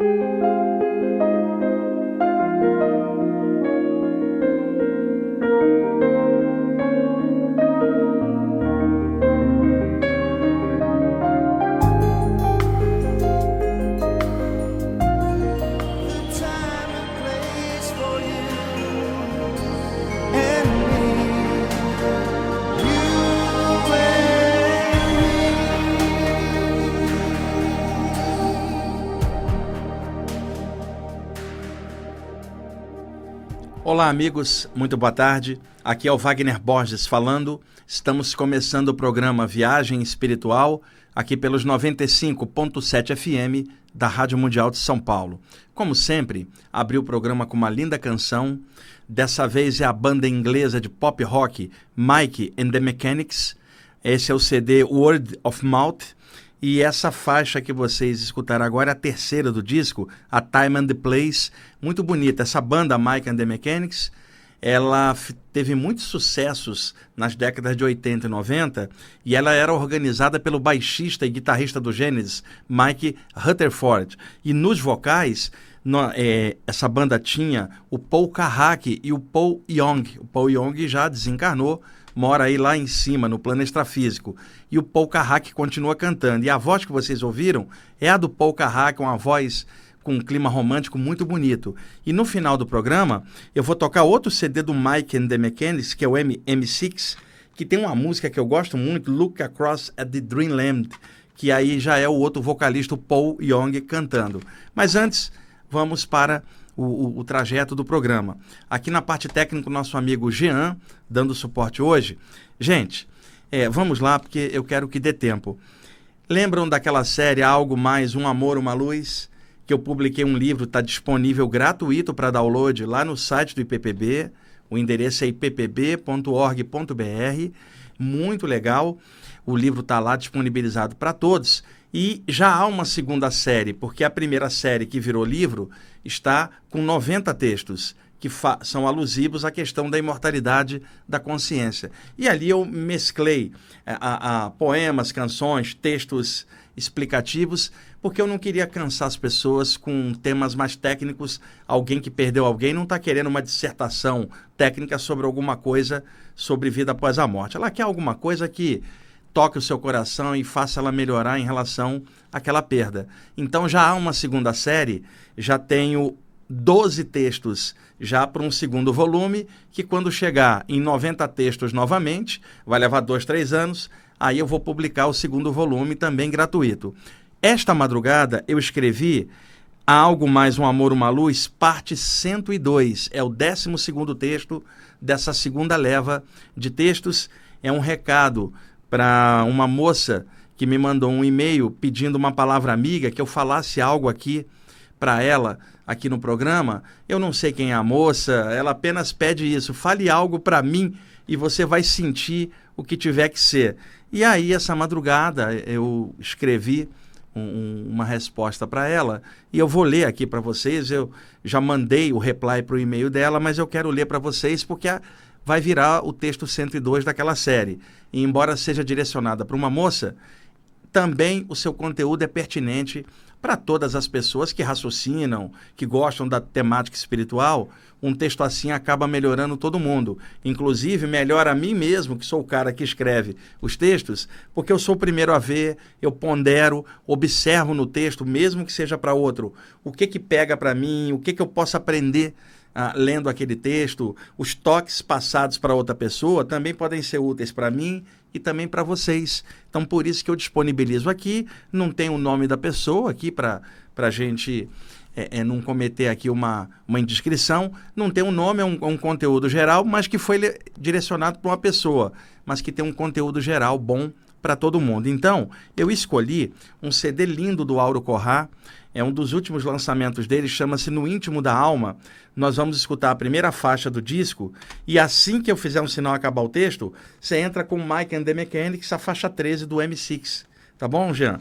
Música Olá, amigos, muito boa tarde. Aqui é o Wagner Borges falando. Estamos começando o programa Viagem Espiritual, aqui pelos 95.7 FM da Rádio Mundial de São Paulo. Como sempre, abri o programa com uma linda canção. Dessa vez é a banda inglesa de pop rock Mike and the Mechanics. Esse é o CD Word of Mouth. E essa faixa que vocês escutaram agora é a terceira do disco, a Time and the Place, muito bonita. Essa banda, Mike and the Mechanics, ela teve muitos sucessos nas décadas de 80 e 90 e ela era organizada pelo baixista e guitarrista do Genesis, Mike Rutherford. E nos vocais, no, é, essa banda tinha o Paul Carrack e o Paul Young. O Paul Young já desencarnou, mora aí lá em cima, no plano extrafísico. E o Paul Carrack continua cantando. E a voz que vocês ouviram é a do Paul Carrack, uma voz com um clima romântico muito bonito. E no final do programa, eu vou tocar outro CD do Mike and the Mechanics, que é o M M6, que tem uma música que eu gosto muito, Look Across at the Dreamland, que aí já é o outro vocalista, o Paul Young, cantando. Mas antes, vamos para o, o, o, trajeto do programa. Aqui na parte técnica, nosso amigo Jean, dando suporte hoje. Gente, é, vamos lá, porque eu quero que dê tempo. Lembram daquela série Algo Mais, Um Amor, Uma Luz? Que eu publiquei um livro, está disponível gratuito para download lá no site do IPPB. O endereço é ippb.org.br. Muito legal. O livro está lá disponibilizado para todos. E já há uma segunda série, porque a primeira série que virou livro está com 90 textos que são alusivos à questão da imortalidade da consciência. E ali eu mesclei eh, a, a poemas, canções, textos explicativos, porque eu não queria cansar as pessoas com temas mais técnicos. Alguém que perdeu alguém não está querendo uma dissertação técnica sobre alguma coisa sobre vida após a morte. Ela quer alguma coisa que toque o seu coração e faça ela melhorar em relação àquela perda. Então já há uma segunda série, já tenho 12 textos já para um segundo volume, que quando chegar em 90 textos novamente, vai levar dois, três anos, aí eu vou publicar o segundo volume também gratuito. Esta madrugada eu escrevi Há Algo Mais Um Amor, Uma Luz, parte 102. É o 12 texto dessa segunda leva de textos. É um recado para uma moça que me mandou um e-mail pedindo uma palavra amiga, que eu falasse algo aqui para ela aqui no programa. Eu não sei quem é a moça, ela apenas pede isso. Fale algo para mim e você vai sentir o que tiver que ser. E aí, essa madrugada, eu escrevi um, uma resposta para ela e eu vou ler aqui para vocês. Eu já mandei o reply para o e-mail dela, mas eu quero ler para vocês porque a, vai virar o texto 102 daquela série. E embora seja direcionada para uma moça, também o seu conteúdo é pertinente para todas as pessoas que raciocinam, que gostam da temática espiritual. Um texto assim acaba melhorando todo mundo. Inclusive, melhora a mim mesmo, que sou o cara que escreve os textos, porque eu sou o primeiro a ver, eu pondero, observo no texto, mesmo que seja para outro, o que que pega para mim, o que que eu posso aprender ah, lendo aquele texto, os toques passados para outra pessoa também podem ser úteis para mim e também para vocês. Então, por isso que eu disponibilizo aqui, não tem o nome da pessoa aqui para a gente é, é, não cometer aqui uma, uma indiscrição. Não tem um nome, é um, um conteúdo geral, mas que foi direcionado para uma pessoa, mas que tem um conteúdo geral bom para todo mundo. Então, eu escolhi um CD lindo do Auro Corrá, é um dos últimos lançamentos dele, chama-se No Íntimo da Alma. Nós vamos escutar a primeira faixa do disco e assim que eu fizer um sinal acabar o texto, você entra com Mike and the Mechanics, a faixa 13 do M6. Tá bom, Jean?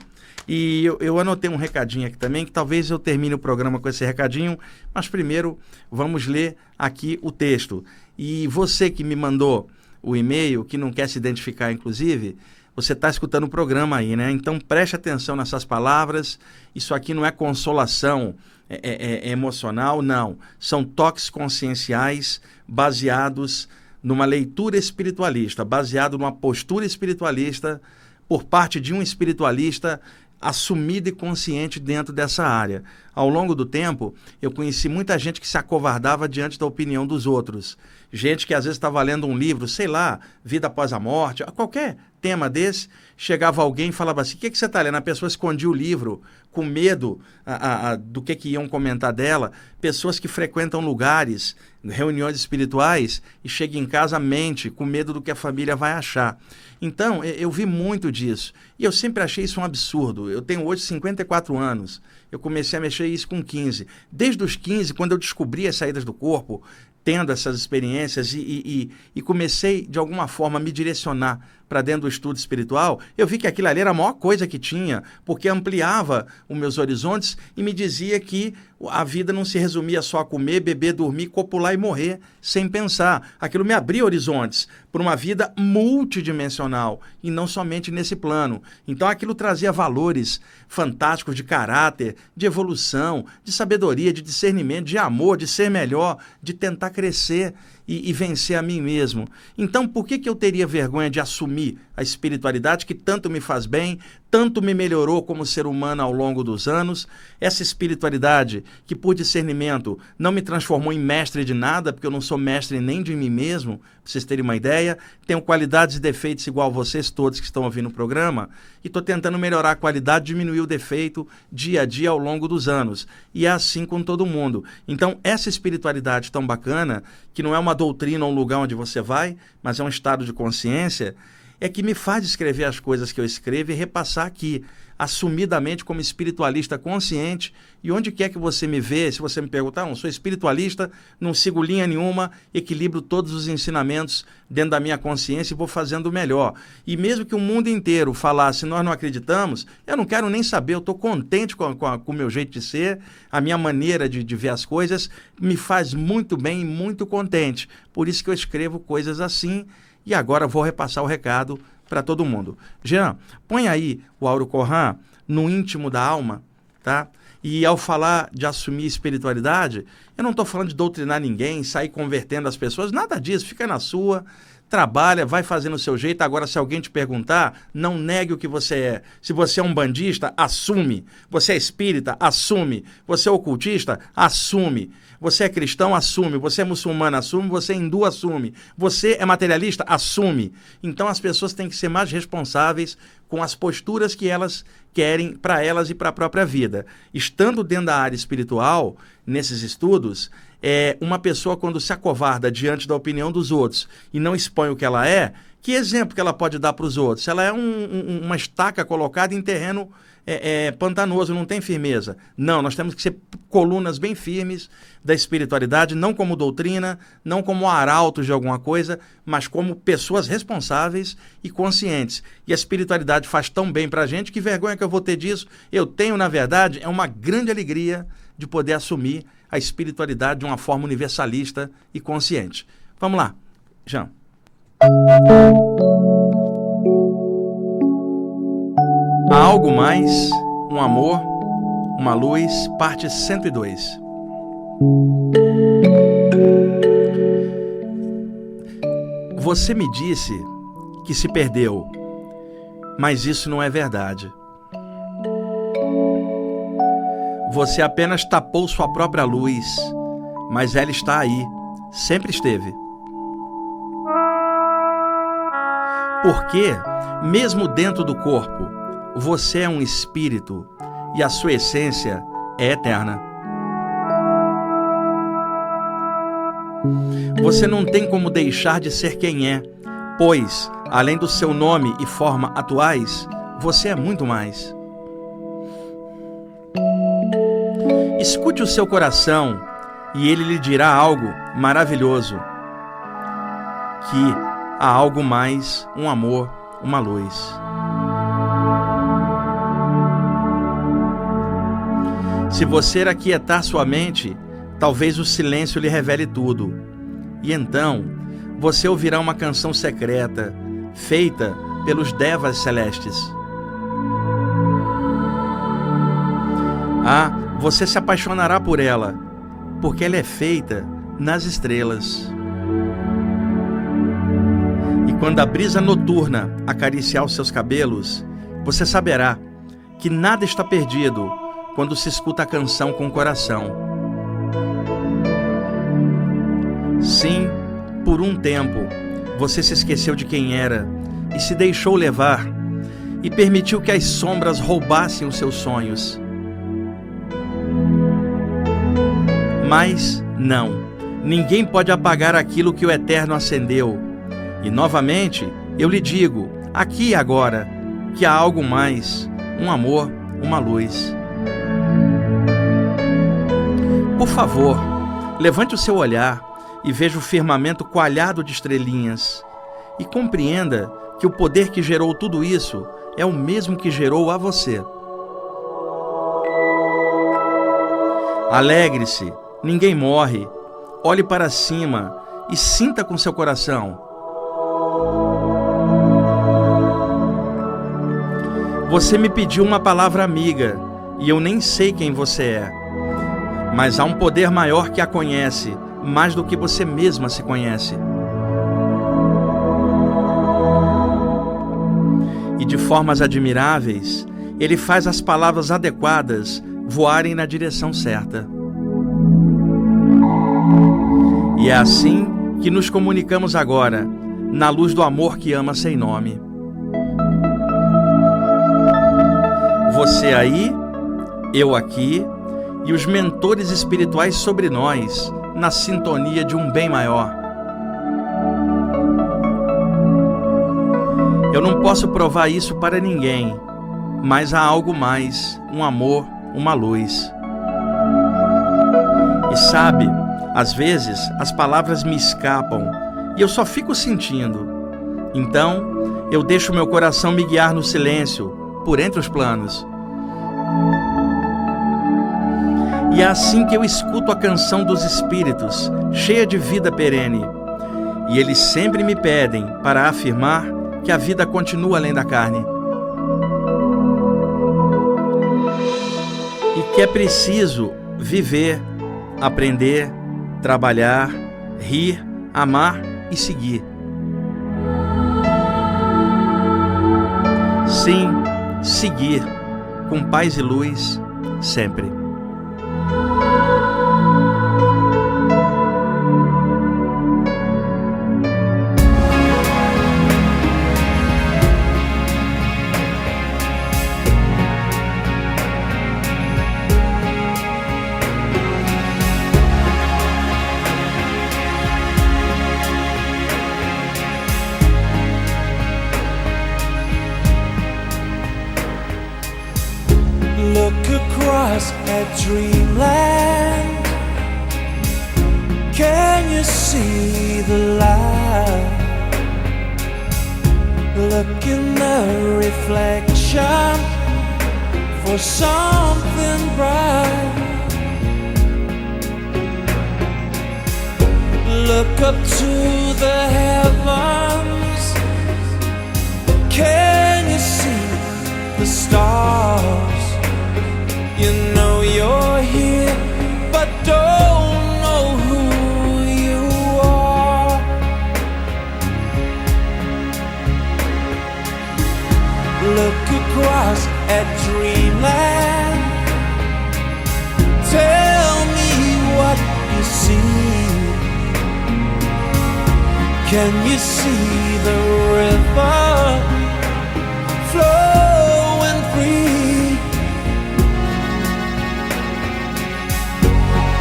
E eu, eu, anotei um recadinho aqui também, que talvez eu termine o programa com esse recadinho, mas primeiro vamos ler aqui o texto. E você que me mandou o e-mail, que não quer se identificar, inclusive, você está escutando o programa aí, né? Então preste atenção nessas palavras. Isso aqui não é consolação é, é, é emocional, não. São toques conscienciais baseados numa leitura espiritualista, baseado numa postura espiritualista por parte de um espiritualista assumido e consciente dentro dessa área. Ao longo do tempo, eu conheci muita gente que se acovardava diante da opinião dos outros. Gente que às vezes estava lendo um livro, sei lá, Vida Após a Morte, qualquer tema desse, chegava alguém e falava assim: O que, que você está lendo? A pessoa escondia o livro com medo a, a, a, do que, que iam comentar dela. Pessoas que frequentam lugares, reuniões espirituais e chegam em casa mente, com medo do que a família vai achar. Então, eu vi muito disso. E eu sempre achei isso um absurdo. Eu tenho hoje 54 anos. Eu comecei a mexer isso com 15. Desde os 15, quando eu descobri as saídas do corpo, tendo essas experiências e, e, e comecei, de alguma forma, a me direcionar para dentro do estudo espiritual, eu vi que aquilo ali era a maior coisa que tinha, porque ampliava os meus horizontes e me dizia que a vida não se resumia só a comer, beber, dormir, copular e morrer sem pensar. Aquilo me abria horizontes para uma vida multidimensional e não somente nesse plano. Então aquilo trazia valores fantásticos de caráter, de evolução, de sabedoria, de discernimento, de amor, de ser melhor, de tentar crescer e, e, vencer a mim mesmo. Então, por que, que eu teria vergonha de assumir a espiritualidade que tanto me faz bem, tanto me melhorou como ser humano ao longo dos anos? Essa espiritualidade que, por discernimento, não me transformou em mestre de nada, porque eu não sou mestre nem de mim mesmo, para vocês terem uma ideia. Tenho qualidades e defeitos igual vocês todos que estão ouvindo o programa, e estou tentando melhorar a qualidade, diminuir o defeito dia a dia ao longo dos anos. E é assim com todo mundo. Então, essa espiritualidade tão bacana, que não é uma doutrina ou um lugar onde você vai, mas é um estado de consciência, é que me faz escrever as coisas que eu escrevo e repassar aqui, assumidamente como espiritualista consciente. E onde quer que você me vê, se você me perguntar, não sou espiritualista, não sigo linha nenhuma, equilibro todos os ensinamentos dentro da minha consciência e vou fazendo o melhor. E mesmo que o mundo inteiro falasse, nós não acreditamos, eu não quero nem saber, eu estou contente com, o meu jeito de ser, a minha maneira de, de ver as coisas me faz muito bem e muito contente. Por isso que eu escrevo coisas assim e agora vou repassar o recado para todo mundo. Jean, põe aí o Auro Corran no íntimo da alma, tá? E ao falar de assumir espiritualidade, eu não estou falando de doutrinar ninguém, sair convertendo as pessoas, nada disso, fica na sua, trabalha, vai fazendo o seu jeito. Agora, se alguém te perguntar, não negue o que você é. Se você é um bandista, assume. Você é espírita, assume. Você é ocultista, assume. Você é cristão, assume. Você é muçulmano, assume. Você é hindu, assume. Você é materialista, assume. Então as pessoas têm que ser mais responsáveis com as posturas que elas querem para elas e para a própria vida. Estando dentro da área espiritual, nesses estudos, é uma pessoa quando se acovarda diante da opinião dos outros e não expõe o que ela é, que exemplo que ela pode dar para os outros? Ela é um, um, uma estaca colocada em terreno é, é, pantanoso, não tem firmeza. Não, nós temos que ser colunas bem firmes da espiritualidade, não como doutrina, não como arautos de alguma coisa, mas como pessoas responsáveis e conscientes. E a espiritualidade faz tão bem para a gente que vergonha que eu vou ter disso. Eu tenho, na verdade, é uma grande alegria de poder assumir a espiritualidade de uma forma universalista e consciente. Vamos lá, Jean. Há algo mais, um amor, uma luz, parte 102. Você me disse que se perdeu, mas isso não é verdade. Você apenas tapou sua própria luz, mas ela está aí, sempre esteve. Porque, mesmo dentro do corpo, você é um espírito e a sua essência é eterna. Você não tem como deixar de ser quem é, pois, além do seu nome e forma atuais, você é muito mais. Escute o seu coração e ele lhe dirá algo maravilhoso: que há algo mais, um amor, uma luz. Se você aquietar sua mente, talvez o silêncio lhe revele tudo. E então, você ouvirá uma canção secreta, feita pelos devas celestes. Ah, você se apaixonará por ela, porque ela é feita nas estrelas. E quando a brisa noturna acariciar os seus cabelos, você saberá que nada está perdido quando se escuta a canção com o coração. Sim, por um tempo, você se esqueceu de quem era e se deixou levar e permitiu que as sombras roubassem os seus sonhos. Mas não, ninguém pode apagar aquilo que o Eterno acendeu. E novamente eu lhe digo, aqui e agora, que há algo mais, um amor, uma luz. Por favor, levante o seu olhar e veja o firmamento coalhado de estrelinhas e compreenda que o poder que gerou tudo isso é o mesmo que gerou a você. Alegre-se, ninguém morre. Olhe para cima e sinta com seu coração. Você me pediu uma palavra amiga e eu nem sei quem você é mas há um poder maior que a conhece, mais do que você mesma se conhece. E de formas admiráveis, ele faz as palavras adequadas voarem na direção certa. É assim que nos comunicamos agora, na luz do amor que ama sem nome. Você aí, eu aqui, e os mentores espirituais sobre nós, na sintonia de um bem maior. Eu não posso provar isso para ninguém, mas há algo mais, um amor, uma luz. E sabe, às vezes as palavras me escapam e eu só fico sentindo. Então, eu deixo meu coração me guiar no silêncio, por entre os planos. E é assim que eu escuto a canção dos Espíritos, cheia de vida perene. E eles sempre me pedem para afirmar que a vida continua além da carne. E que é preciso viver, aprender, trabalhar, rir, amar e seguir. Sim, seguir com paz e luz sempre. Dreamland. Can you see the light? Look in the reflection for something bright. Look up to the heavens. Can you see the river flowing free?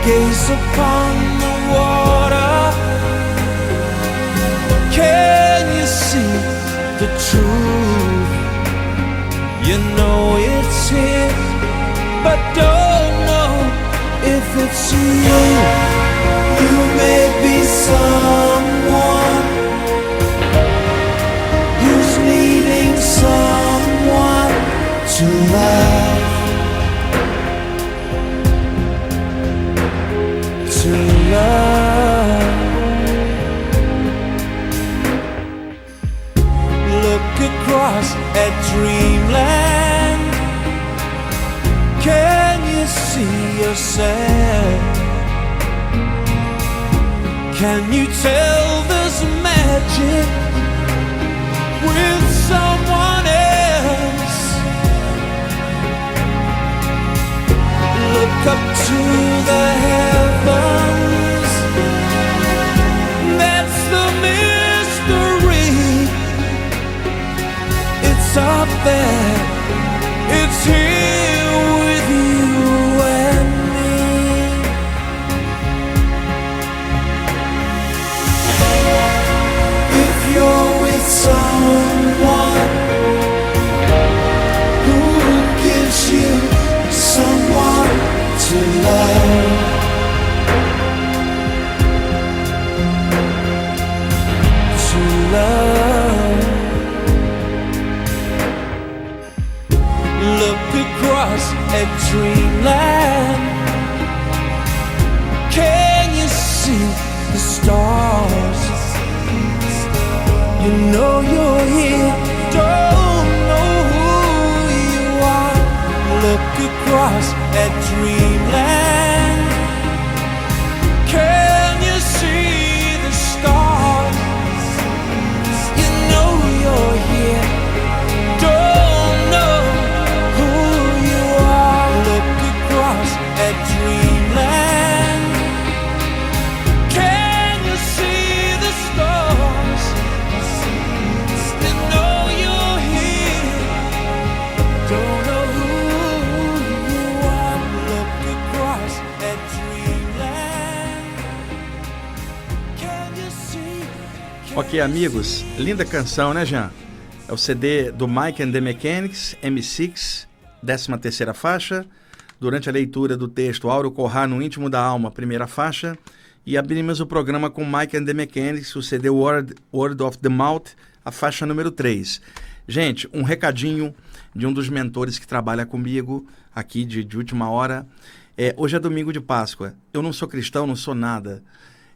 gaze upon the water. Can you see the truth? You know it's here, but don't know if it's you. You may be someone yourself? Can you tell this magic with someone else? Look up to the heavens. That's the mystery. It's up there. It's here Ok, amigos, linda canção, né, Jean? É o CD do Mike and the Mechanics, M6, 13 terceira faixa. Durante a leitura do texto Auro Corrar no Íntimo da Alma, primeira faixa. E abrimos o programa com Mike and the Mechanics, o CD Word, Word of the Mouth, a faixa número 3. Gente, um recadinho de um dos mentores que trabalha comigo aqui de, de última hora. É, hoje é domingo de Páscoa. Eu não sou cristão, não sou nada.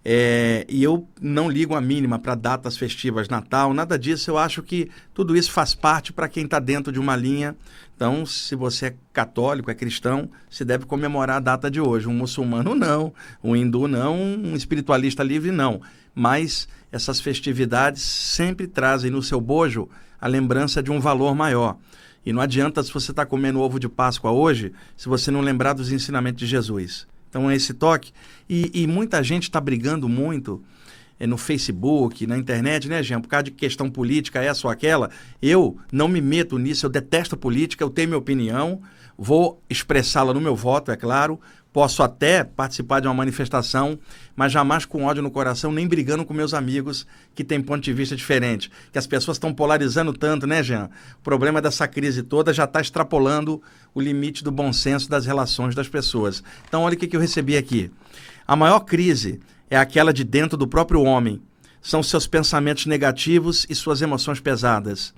É, e eu não ligo a mínima para datas festivas, Natal, nada disso. Eu acho que tudo isso faz parte para quem está dentro de uma linha. Então, se você é católico, é cristão, se deve comemorar a data de hoje. Um muçulmano não, um hindu não, um espiritualista livre não. Mas essas festividades sempre trazem no seu bojo a lembrança de um valor maior. E não adianta se você está comendo ovo de Páscoa hoje, se você não lembrar dos ensinamentos de Jesus. Então é esse toque. E, e muita gente está brigando muito é, no Facebook, na internet, né, Jean? Por causa de questão política, essa ou aquela. Eu não me meto nisso, eu detesto política, eu tenho minha opinião, vou expressá-la no meu voto, é claro. Posso até participar de uma manifestação, mas jamais com ódio no coração, nem brigando com meus amigos que têm ponto de vista diferente. Que as pessoas estão polarizando tanto, né, Jean? O problema dessa crise toda já está extrapolando o limite do bom senso das relações das pessoas. Então, olha o que, que eu recebi aqui. A maior crise é aquela de dentro do próprio homem. São seus pensamentos negativos e suas emoções pesadas.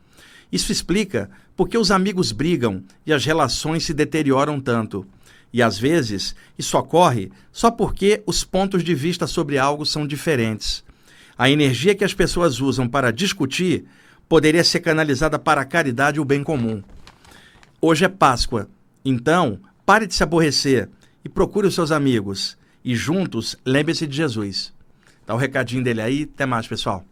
Isso explica por que os amigos brigam e as relações se deterioram tanto. E às vezes isso ocorre só porque os pontos de vista sobre algo são diferentes. A energia que as pessoas usam para discutir poderia ser canalizada para a caridade e o bem comum. Hoje é Páscoa, então pare de se aborrecer e procure os seus amigos. E juntos, lembre-se de Jesus. Tá o recadinho dele aí. Até mais, pessoal.